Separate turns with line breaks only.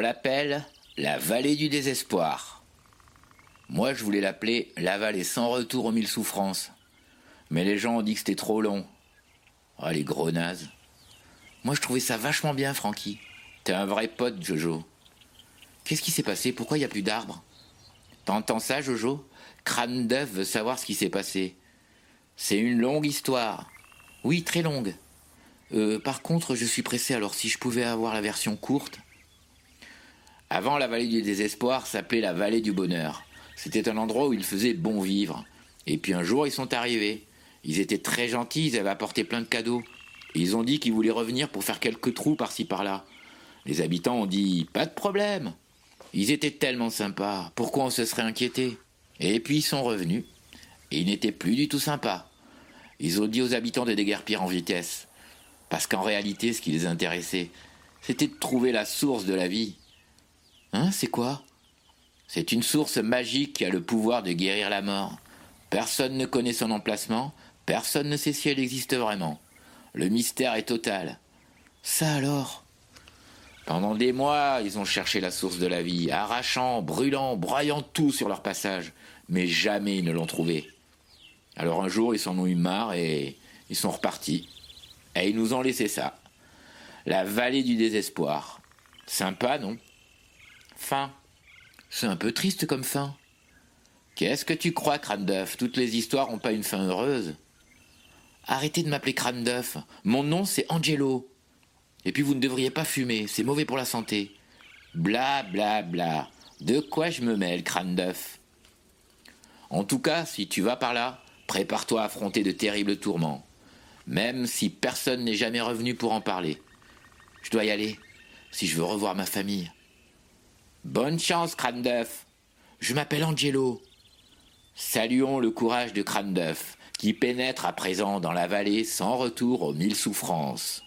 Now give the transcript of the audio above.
l'appelle la vallée du désespoir. Moi, je voulais l'appeler la vallée sans retour aux mille souffrances. Mais les gens ont dit que c'était trop long. Ah, les gros nazes. Moi, je trouvais ça vachement bien, Francky. T'es un vrai pote, Jojo. Qu'est-ce qui s'est passé? Pourquoi il n'y a plus d'arbres? T'entends ça, Jojo? Crâne d'œuf veut savoir ce qui s'est passé. C'est une longue histoire. Oui, très longue. Euh, par contre, je suis pressé, alors si je pouvais avoir la version courte. Avant, la vallée du désespoir s'appelait la vallée du bonheur. C'était un endroit où il faisait bon vivre. Et puis un jour, ils sont arrivés. Ils étaient très gentils, ils avaient apporté plein de cadeaux. Ils ont dit qu'ils voulaient revenir pour faire quelques trous par-ci par-là. Les habitants ont dit Pas de problème. Ils étaient tellement sympas, pourquoi on se serait inquiété Et puis ils sont revenus. Et ils n'étaient plus du tout sympas. Ils ont dit aux habitants de déguerpir en vitesse. Parce qu'en réalité, ce qui les intéressait, c'était de trouver la source de la vie. Hein, c'est quoi? C'est une source magique qui a le pouvoir de guérir la mort. Personne ne connaît son emplacement, personne ne sait si elle existe vraiment. Le mystère est total. Ça alors? Pendant des mois, ils ont cherché la source de la vie, arrachant, brûlant, broyant tout sur leur passage, mais jamais ils ne l'ont trouvée. Alors un jour, ils s'en ont eu marre et ils sont repartis. Et ils nous ont laissé ça. La vallée du désespoir. Sympa, non? C'est un peu triste comme fin. Qu'est-ce que tu crois, crâne d'œuf? Toutes les histoires n'ont pas une fin heureuse. Arrêtez de m'appeler crâne d'œuf. Mon nom, c'est Angelo. Et puis vous ne devriez pas fumer, c'est mauvais pour la santé. Bla bla bla. De quoi je me mêle, crâne d'œuf? En tout cas, si tu vas par là, prépare-toi à affronter de terribles tourments. Même si personne n'est jamais revenu pour en parler. Je dois y aller, si je veux revoir ma famille. Bonne chance, crâne d'œuf. Je m'appelle Angelo. Saluons le courage de crâne d'œuf, qui pénètre à présent dans la vallée sans retour aux mille souffrances.